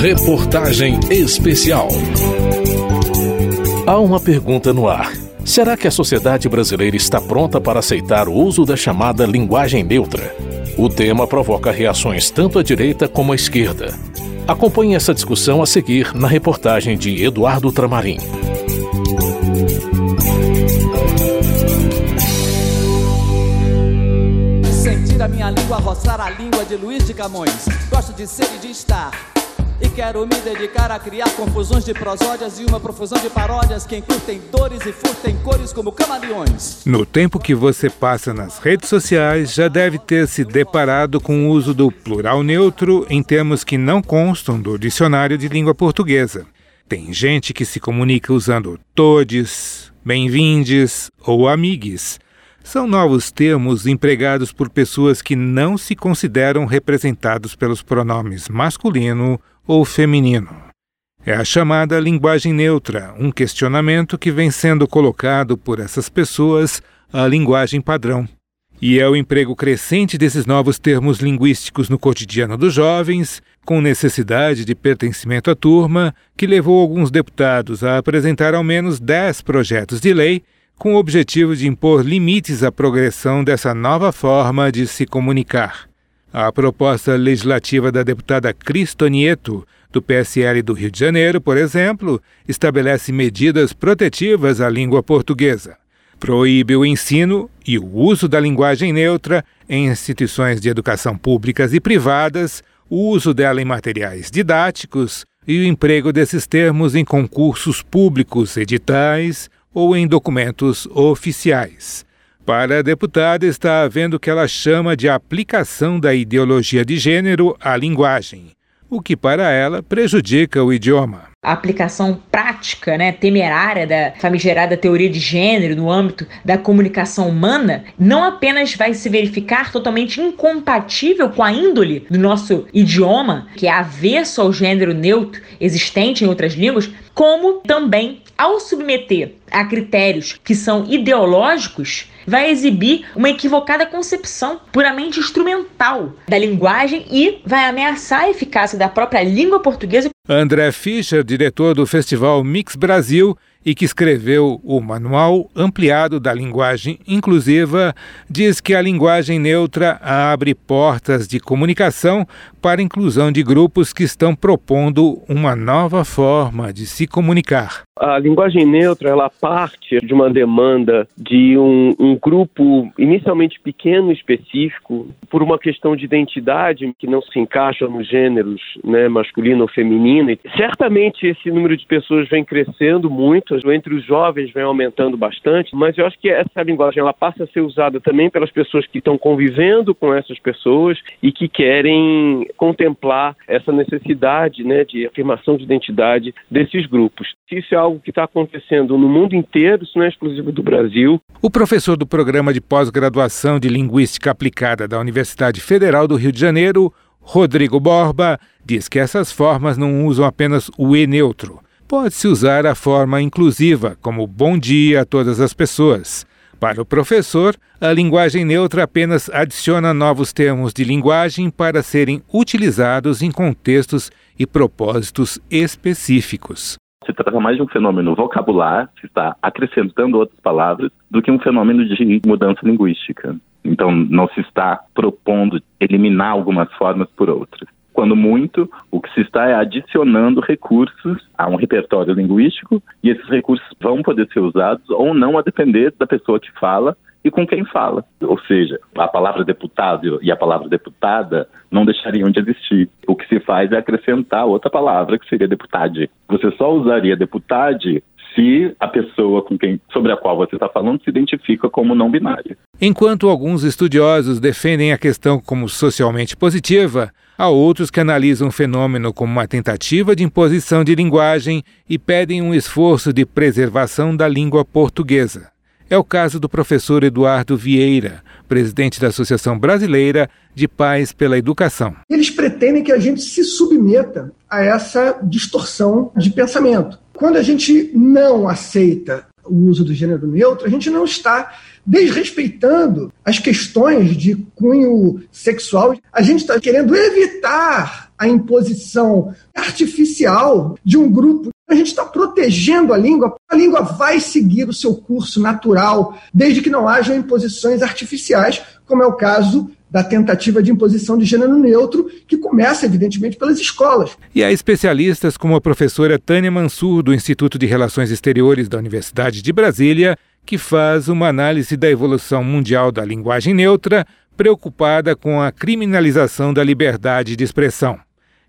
Reportagem Especial. Há uma pergunta no ar. Será que a sociedade brasileira está pronta para aceitar o uso da chamada linguagem neutra? O tema provoca reações tanto à direita como à esquerda. Acompanhe essa discussão a seguir na reportagem de Eduardo Tramarim. Sentir a minha língua roçar a língua de Luiz de Camões. Gosto de ser e de estar e quero me dedicar a criar confusões de prosódias e uma profusão de paródias que encurtem dores e furtem cores como camaleões. No tempo que você passa nas redes sociais, já deve ter se deparado com o uso do plural neutro em termos que não constam do dicionário de língua portuguesa. Tem gente que se comunica usando todes, bem-vindes ou amigues. São novos termos empregados por pessoas que não se consideram representados pelos pronomes masculino ou feminino. É a chamada linguagem neutra, um questionamento que vem sendo colocado por essas pessoas à linguagem padrão. E é o emprego crescente desses novos termos linguísticos no cotidiano dos jovens, com necessidade de pertencimento à turma, que levou alguns deputados a apresentar ao menos 10 projetos de lei com o objetivo de impor limites à progressão dessa nova forma de se comunicar. A proposta legislativa da deputada Cristonieto, do PSL do Rio de Janeiro, por exemplo, estabelece medidas protetivas à língua portuguesa. Proíbe o ensino e o uso da linguagem neutra em instituições de educação públicas e privadas, o uso dela em materiais didáticos e o emprego desses termos em concursos públicos, editais ou em documentos oficiais. Para a deputada, está havendo o que ela chama de aplicação da ideologia de gênero à linguagem, o que para ela prejudica o idioma. A aplicação prática, né, temerária da famigerada teoria de gênero no âmbito da comunicação humana não apenas vai se verificar totalmente incompatível com a índole do nosso idioma, que é avesso ao gênero neutro existente em outras línguas, como também, ao submeter a critérios que são ideológicos, vai exibir uma equivocada concepção puramente instrumental da linguagem e vai ameaçar a eficácia da própria língua portuguesa. André Fischer, diretor do Festival Mix Brasil, e que escreveu o Manual Ampliado da Linguagem Inclusiva, diz que a linguagem neutra abre portas de comunicação para a inclusão de grupos que estão propondo uma nova forma de se comunicar. A linguagem neutra ela parte de uma demanda de um, um grupo inicialmente pequeno, específico, por uma questão de identidade que não se encaixa nos gêneros né, masculino ou feminino. E certamente esse número de pessoas vem crescendo muito entre os jovens vem aumentando bastante, mas eu acho que essa linguagem ela passa a ser usada também pelas pessoas que estão convivendo com essas pessoas e que querem contemplar essa necessidade né, de afirmação de identidade desses grupos. Isso é algo que está acontecendo no mundo inteiro, isso não é exclusivo do Brasil. O professor do programa de pós-graduação de Linguística Aplicada da Universidade Federal do Rio de Janeiro, Rodrigo Borba, diz que essas formas não usam apenas o E neutro pode-se usar a forma inclusiva, como bom dia a todas as pessoas. Para o professor, a linguagem neutra apenas adiciona novos termos de linguagem para serem utilizados em contextos e propósitos específicos. Se trata mais de um fenômeno vocabular, que está acrescentando outras palavras, do que um fenômeno de mudança linguística. Então, não se está propondo eliminar algumas formas por outras. Quando muito, o que se está é adicionando recursos a um repertório linguístico e esses recursos vão poder ser usados ou não a depender da pessoa que fala e com quem fala. Ou seja, a palavra deputado e a palavra deputada não deixariam de existir. O que se faz é acrescentar outra palavra, que seria deputade. Você só usaria deputade se a pessoa com quem, sobre a qual você está falando se identifica como não binária. Enquanto alguns estudiosos defendem a questão como socialmente positiva, Há outros que analisam o fenômeno como uma tentativa de imposição de linguagem e pedem um esforço de preservação da língua portuguesa. É o caso do professor Eduardo Vieira, presidente da Associação Brasileira de Pais pela Educação. Eles pretendem que a gente se submeta a essa distorção de pensamento. Quando a gente não aceita o uso do gênero neutro, a gente não está desrespeitando as questões de cunho sexual. A gente está querendo evitar a imposição artificial de um grupo. A gente está protegendo a língua. A língua vai seguir o seu curso natural, desde que não hajam imposições artificiais, como é o caso da tentativa de imposição de gênero neutro, que começa, evidentemente, pelas escolas. E há especialistas como a professora Tânia Mansur, do Instituto de Relações Exteriores da Universidade de Brasília, que faz uma análise da evolução mundial da linguagem neutra, preocupada com a criminalização da liberdade de expressão.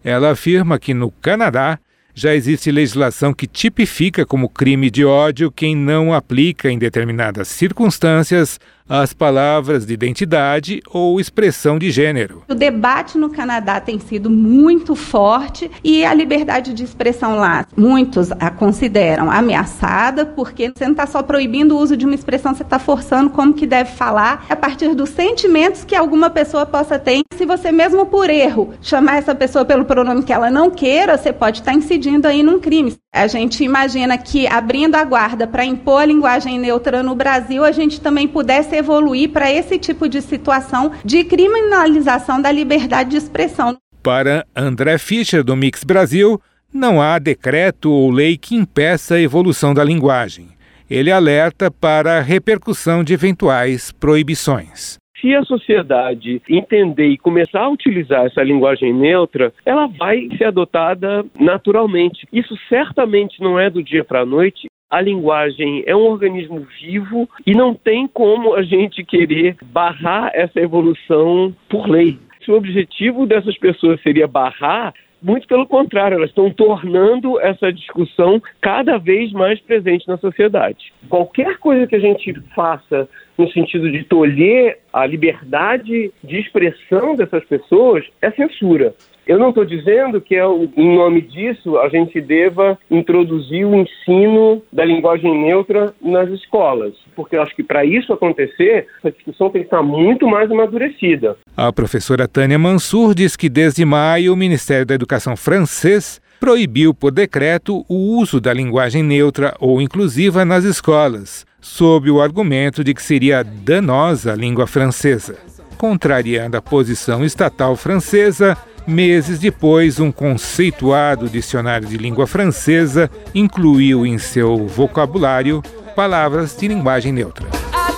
Ela afirma que no Canadá já existe legislação que tipifica como crime de ódio quem não aplica em determinadas circunstâncias as palavras de identidade ou expressão de gênero. O debate no Canadá tem sido muito forte e a liberdade de expressão lá, muitos a consideram ameaçada, porque você não está só proibindo o uso de uma expressão, você está forçando como que deve falar a partir dos sentimentos que alguma pessoa possa ter. Se você mesmo por erro chamar essa pessoa pelo pronome que ela não queira, você pode estar tá incidindo aí num crime. A gente imagina que abrindo a guarda para impor a linguagem neutra no Brasil, a gente também pudesse evoluir para esse tipo de situação de criminalização da liberdade de expressão. Para André Fischer, do Mix Brasil, não há decreto ou lei que impeça a evolução da linguagem. Ele alerta para a repercussão de eventuais proibições se a sociedade entender e começar a utilizar essa linguagem neutra, ela vai ser adotada naturalmente. Isso certamente não é do dia para a noite, a linguagem é um organismo vivo e não tem como a gente querer barrar essa evolução por lei. Se o objetivo dessas pessoas seria barrar, muito pelo contrário, elas estão tornando essa discussão cada vez mais presente na sociedade. Qualquer coisa que a gente faça no sentido de tolher a liberdade de expressão dessas pessoas é censura. Eu não estou dizendo que, é, em nome disso, a gente deva introduzir o ensino da linguagem neutra nas escolas, porque eu acho que para isso acontecer, essa discussão tem que estar muito mais amadurecida. A professora Tânia Mansur diz que desde maio o Ministério da Educação francês proibiu por decreto o uso da linguagem neutra ou inclusiva nas escolas, sob o argumento de que seria danosa à língua francesa. Contrariando a posição estatal francesa, Meses depois, um conceituado dicionário de língua francesa incluiu em seu vocabulário palavras de linguagem neutra. A. A.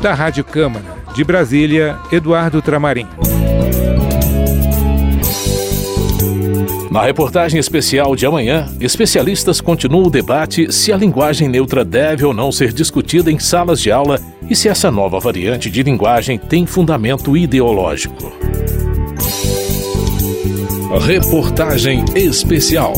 Da Rádio Câmara, de Brasília, Eduardo Tramarim. Na reportagem especial de amanhã, especialistas continuam o debate se a linguagem neutra deve ou não ser discutida em salas de aula e se essa nova variante de linguagem tem fundamento ideológico. Reportagem especial.